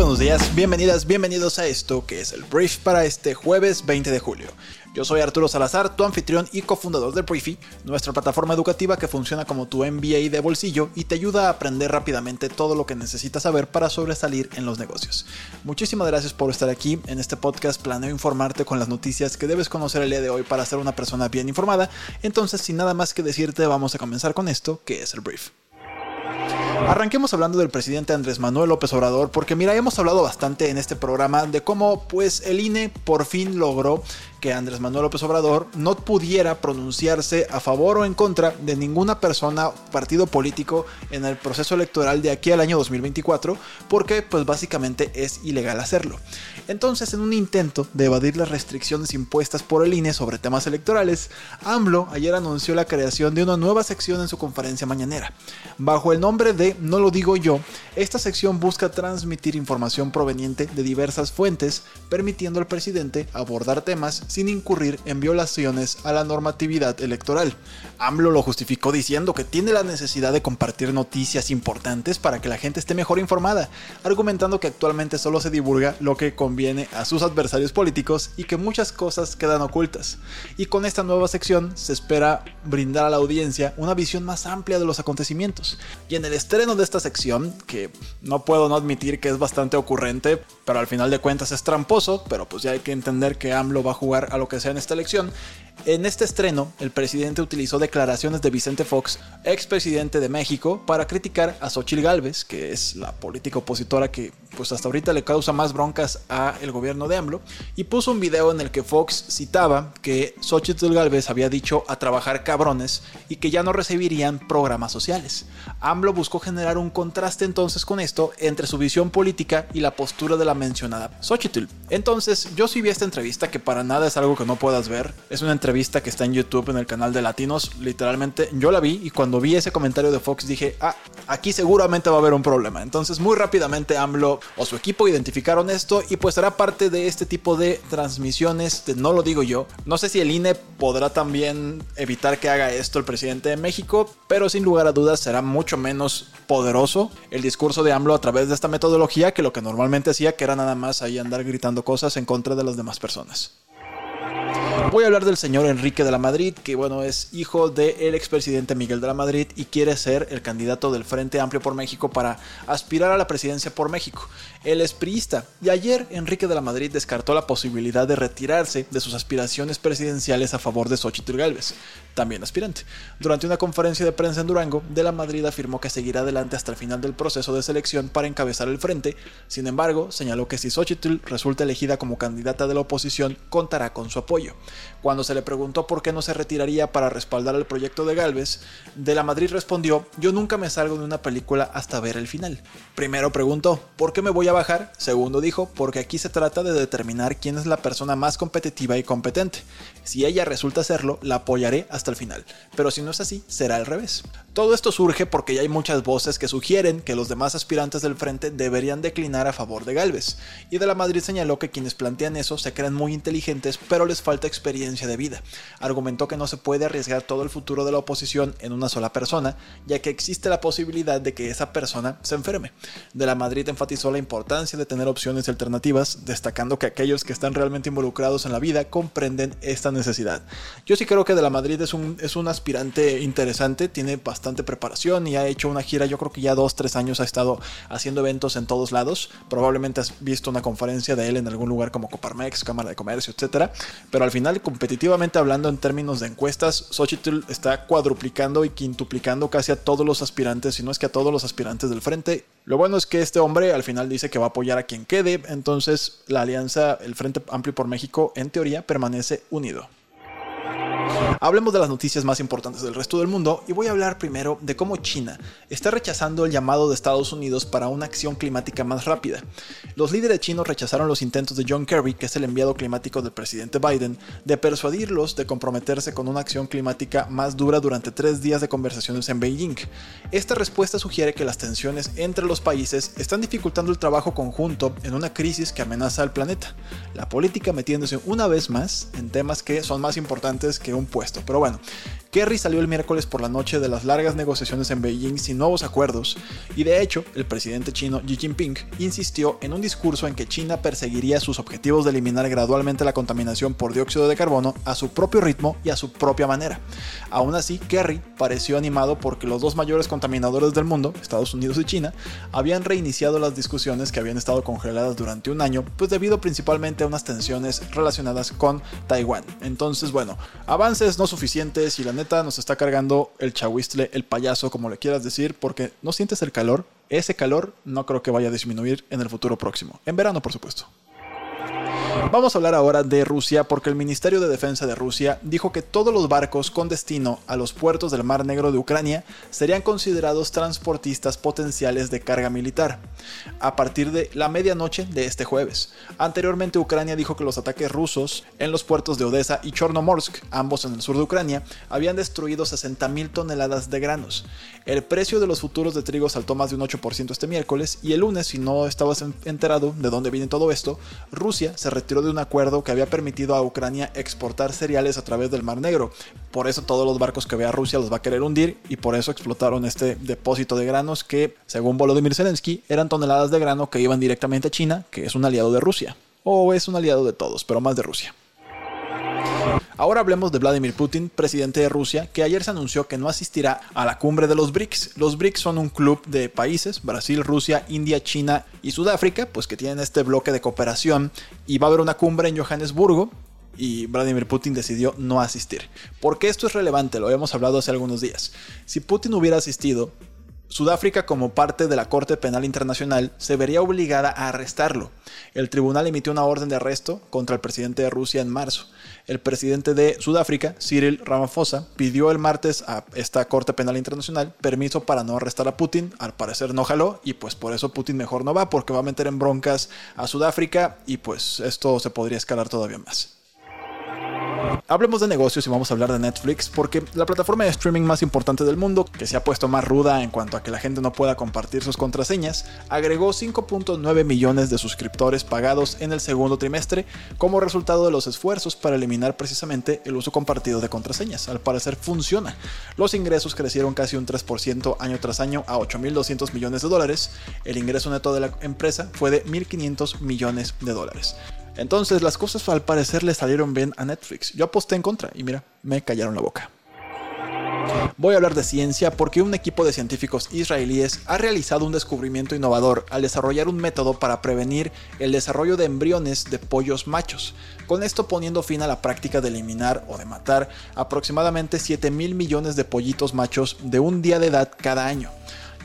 Buenos días, bienvenidas, bienvenidos a esto que es el Brief para este jueves 20 de julio. Yo soy Arturo Salazar, tu anfitrión y cofundador de Briefy, nuestra plataforma educativa que funciona como tu MBA de bolsillo y te ayuda a aprender rápidamente todo lo que necesitas saber para sobresalir en los negocios. Muchísimas gracias por estar aquí. En este podcast planeo informarte con las noticias que debes conocer el día de hoy para ser una persona bien informada. Entonces, sin nada más que decirte, vamos a comenzar con esto, que es el Brief. Arranquemos hablando del presidente Andrés Manuel López Obrador, porque mira, hemos hablado bastante en este programa de cómo pues el INE por fin logró que Andrés Manuel López Obrador no pudiera pronunciarse a favor o en contra de ninguna persona o partido político en el proceso electoral de aquí al año 2024, porque pues básicamente es ilegal hacerlo. Entonces, en un intento de evadir las restricciones impuestas por el INE sobre temas electorales, AMLO ayer anunció la creación de una nueva sección en su conferencia mañanera. Bajo el nombre de No lo digo yo, esta sección busca transmitir información proveniente de diversas fuentes, permitiendo al presidente abordar temas sin incurrir en violaciones a la normatividad electoral. AMLO lo justificó diciendo que tiene la necesidad de compartir noticias importantes para que la gente esté mejor informada, argumentando que actualmente solo se divulga lo que conviene a sus adversarios políticos y que muchas cosas quedan ocultas. Y con esta nueva sección se espera brindar a la audiencia una visión más amplia de los acontecimientos. Y en el estreno de esta sección, que no puedo no admitir que es bastante ocurrente, pero al final de cuentas es tramposo, pero pues ya hay que entender que AMLO va a jugar a lo que sea en esta elección. En este estreno, el presidente utilizó declaraciones de Vicente Fox, expresidente de México, para criticar a Xochitl Gálvez, que es la política opositora que pues hasta ahorita le causa más broncas a el gobierno de AMLO, y puso un video en el que Fox citaba que Xochitl Gálvez había dicho a trabajar cabrones y que ya no recibirían programas sociales. AMLO buscó generar un contraste entonces con esto entre su visión política y la postura de la mencionada Xochitl. Entonces, yo sí vi esta entrevista que para nada es algo que no puedas ver, es una entrevista que está en YouTube en el canal de Latinos, literalmente yo la vi y cuando vi ese comentario de Fox dije, ah, aquí seguramente va a haber un problema. Entonces, muy rápidamente AMLO o su equipo identificaron esto y pues será parte de este tipo de transmisiones, de no lo digo yo. No sé si el INE podrá también evitar que haga esto el presidente de México, pero sin lugar a dudas será mucho menos poderoso el discurso de AMLO a través de esta metodología que lo que normalmente hacía, que era nada más ahí andar gritando cosas en contra de las demás personas. Voy a hablar del señor Enrique de la Madrid, que bueno, es hijo del expresidente Miguel de la Madrid y quiere ser el candidato del Frente Amplio por México para aspirar a la presidencia por México. Él es priista y ayer Enrique de la Madrid descartó la posibilidad de retirarse de sus aspiraciones presidenciales a favor de Xochitl Gálvez, también aspirante. Durante una conferencia de prensa en Durango, de la Madrid afirmó que seguirá adelante hasta el final del proceso de selección para encabezar el frente. Sin embargo, señaló que si Xochitl resulta elegida como candidata de la oposición, contará con su apoyo. Cuando se le preguntó por qué no se retiraría para respaldar el proyecto de Galvez, De la Madrid respondió, yo nunca me salgo de una película hasta ver el final. Primero preguntó, ¿por qué me voy a bajar? Segundo dijo, porque aquí se trata de determinar quién es la persona más competitiva y competente. Si ella resulta serlo, la apoyaré hasta el final, pero si no es así, será al revés. Todo esto surge porque ya hay muchas voces que sugieren que los demás aspirantes del frente deberían declinar a favor de Galvez, y de la Madrid señaló que quienes plantean eso se creen muy inteligentes, pero les falta experiencia de vida. Argumentó que no se puede arriesgar todo el futuro de la oposición en una sola persona, ya que existe la posibilidad de que esa persona se enferme. De la Madrid enfatizó la importancia de tener opciones alternativas, destacando que aquellos que están realmente involucrados en la vida comprenden esta necesidad. Yo sí creo que de la Madrid es un, es un aspirante interesante, tiene bastante preparación y ha hecho una gira, yo creo que ya dos, tres años ha estado haciendo eventos en todos lados. Probablemente has visto una conferencia de él en algún lugar como Coparmex, Cámara de Comercio, etcétera. Pero al final, competitivamente hablando en términos de encuestas, Xochitl está cuadruplicando y quintuplicando casi a todos los aspirantes, si no es que a todos los aspirantes del frente. Lo bueno es que este hombre al final dice que va a apoyar a quien quede, entonces la alianza, el Frente Amplio por México, en teoría permanece unido. Hablemos de las noticias más importantes del resto del mundo y voy a hablar primero de cómo China está rechazando el llamado de Estados Unidos para una acción climática más rápida. Los líderes chinos rechazaron los intentos de John Kerry, que es el enviado climático del presidente Biden, de persuadirlos de comprometerse con una acción climática más dura durante tres días de conversaciones en Beijing. Esta respuesta sugiere que las tensiones entre los países están dificultando el trabajo conjunto en una crisis que amenaza al planeta. La política metiéndose una vez más en temas que son más importantes que un puesto. Pero bueno, Kerry salió el miércoles por la noche de las largas negociaciones en Beijing sin nuevos acuerdos, y de hecho, el presidente chino Xi Jinping insistió en un discurso en que China perseguiría sus objetivos de eliminar gradualmente la contaminación por dióxido de carbono a su propio ritmo y a su propia manera. Aún así, Kerry pareció animado porque los dos mayores contaminadores del mundo, Estados Unidos y China, habían reiniciado las discusiones que habían estado congeladas durante un año, pues debido principalmente a unas tensiones relacionadas con Taiwán. Entonces, bueno, avances no suficientes y la nos está cargando el chahuistle, el payaso, como le quieras decir, porque no sientes el calor. Ese calor no creo que vaya a disminuir en el futuro próximo. En verano, por supuesto. Vamos a hablar ahora de Rusia porque el Ministerio de Defensa de Rusia dijo que todos los barcos con destino a los puertos del Mar Negro de Ucrania serían considerados transportistas potenciales de carga militar a partir de la medianoche de este jueves. Anteriormente Ucrania dijo que los ataques rusos en los puertos de Odessa y Chornomorsk, ambos en el sur de Ucrania, habían destruido 60.000 toneladas de granos. El precio de los futuros de trigo saltó más de un 8% este miércoles y el lunes, si no estabas enterado de dónde viene todo esto, Rusia se retiró de un acuerdo que había permitido a Ucrania exportar cereales a través del Mar Negro. Por eso todos los barcos que vea Rusia los va a querer hundir y por eso explotaron este depósito de granos que, según Volodymyr Zelensky, eran toneladas de grano que iban directamente a China, que es un aliado de Rusia. O es un aliado de todos, pero más de Rusia. Ahora hablemos de Vladimir Putin, presidente de Rusia, que ayer se anunció que no asistirá a la cumbre de los BRICS. Los BRICS son un club de países, Brasil, Rusia, India, China y Sudáfrica, pues que tienen este bloque de cooperación y va a haber una cumbre en Johannesburgo, y Vladimir Putin decidió no asistir. Porque esto es relevante, lo habíamos hablado hace algunos días. Si Putin hubiera asistido, Sudáfrica, como parte de la Corte Penal Internacional, se vería obligada a arrestarlo. El tribunal emitió una orden de arresto contra el presidente de Rusia en marzo. El presidente de Sudáfrica, Cyril Ramaphosa, pidió el martes a esta Corte Penal Internacional permiso para no arrestar a Putin. Al parecer no jaló y pues por eso Putin mejor no va porque va a meter en broncas a Sudáfrica y pues esto se podría escalar todavía más. Hablemos de negocios y vamos a hablar de Netflix porque la plataforma de streaming más importante del mundo, que se ha puesto más ruda en cuanto a que la gente no pueda compartir sus contraseñas, agregó 5.9 millones de suscriptores pagados en el segundo trimestre como resultado de los esfuerzos para eliminar precisamente el uso compartido de contraseñas. Al parecer funciona. Los ingresos crecieron casi un 3% año tras año a 8.200 millones de dólares. El ingreso neto de la empresa fue de 1.500 millones de dólares. Entonces las cosas al parecer le salieron bien a Netflix. Yo aposté en contra y mira, me callaron la boca. Voy a hablar de ciencia porque un equipo de científicos israelíes ha realizado un descubrimiento innovador al desarrollar un método para prevenir el desarrollo de embriones de pollos machos, con esto poniendo fin a la práctica de eliminar o de matar aproximadamente 7 mil millones de pollitos machos de un día de edad cada año.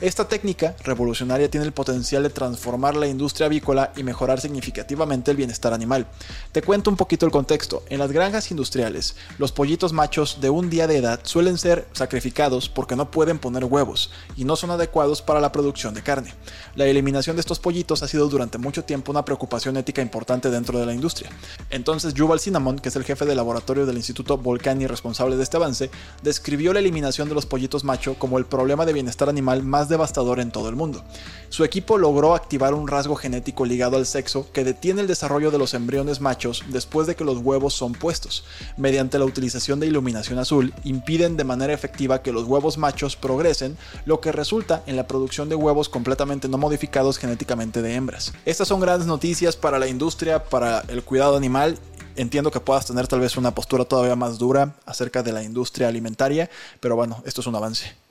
Esta técnica revolucionaria tiene el potencial de transformar la industria avícola y mejorar significativamente el bienestar animal. Te cuento un poquito el contexto. En las granjas industriales, los pollitos machos de un día de edad suelen ser sacrificados porque no pueden poner huevos y no son adecuados para la producción de carne. La eliminación de estos pollitos ha sido durante mucho tiempo una preocupación ética importante dentro de la industria. Entonces Yuval Cinnamon, que es el jefe de laboratorio del Instituto Volcani responsable de este avance, describió la eliminación de los pollitos macho como el problema de bienestar animal más devastador en todo el mundo. Su equipo logró activar un rasgo genético ligado al sexo que detiene el desarrollo de los embriones machos después de que los huevos son puestos. Mediante la utilización de iluminación azul, impiden de manera efectiva que los huevos machos progresen, lo que resulta en la producción de huevos completamente no modificados genéticamente de hembras. Estas son grandes noticias para la industria, para el cuidado animal entiendo que puedas tener tal vez una postura todavía más dura acerca de la industria alimentaria, pero bueno, esto es un avance.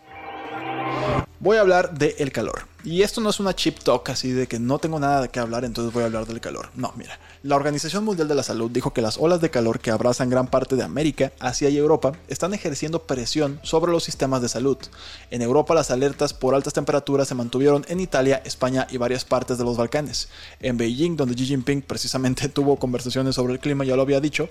Voy a hablar del el calor. Y esto no es una chip talk así de que no tengo nada de qué hablar, entonces voy a hablar del calor. No, mira. La Organización Mundial de la Salud dijo que las olas de calor que abrazan gran parte de América, Asia y Europa están ejerciendo presión sobre los sistemas de salud. En Europa las alertas por altas temperaturas se mantuvieron en Italia, España y varias partes de los Balcanes. En Beijing, donde Xi Jinping precisamente tuvo conversaciones sobre el clima, ya lo había dicho,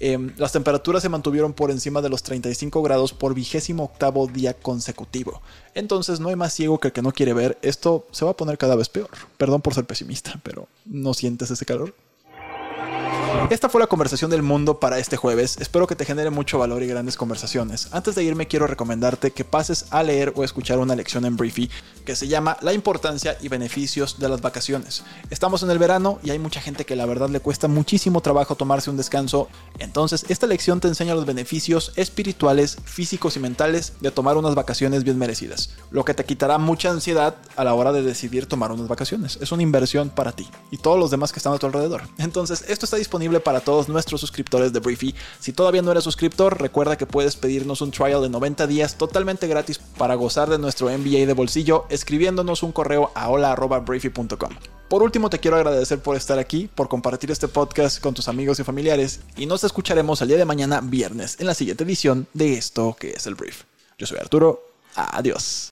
Em, las temperaturas se mantuvieron por encima de los 35 grados por vigésimo octavo día consecutivo. Entonces no hay más ciego que el que no quiere ver. Esto se va a poner cada vez peor. Perdón por ser pesimista, pero ¿no sientes ese calor? Esta fue la conversación del mundo para este jueves. Espero que te genere mucho valor y grandes conversaciones. Antes de irme quiero recomendarte que pases a leer o escuchar una lección en Briefy que se llama La importancia y beneficios de las vacaciones. Estamos en el verano y hay mucha gente que la verdad le cuesta muchísimo trabajo tomarse un descanso. Entonces esta lección te enseña los beneficios espirituales, físicos y mentales de tomar unas vacaciones bien merecidas. Lo que te quitará mucha ansiedad a la hora de decidir tomar unas vacaciones. Es una inversión para ti y todos los demás que están a tu alrededor. Entonces esto está para todos nuestros suscriptores de Briefy. Si todavía no eres suscriptor, recuerda que puedes pedirnos un trial de 90 días totalmente gratis para gozar de nuestro MBA de bolsillo escribiéndonos un correo a hola.briefy.com. Por último, te quiero agradecer por estar aquí, por compartir este podcast con tus amigos y familiares, y nos escucharemos el día de mañana, viernes, en la siguiente edición de esto que es el Brief. Yo soy Arturo, adiós.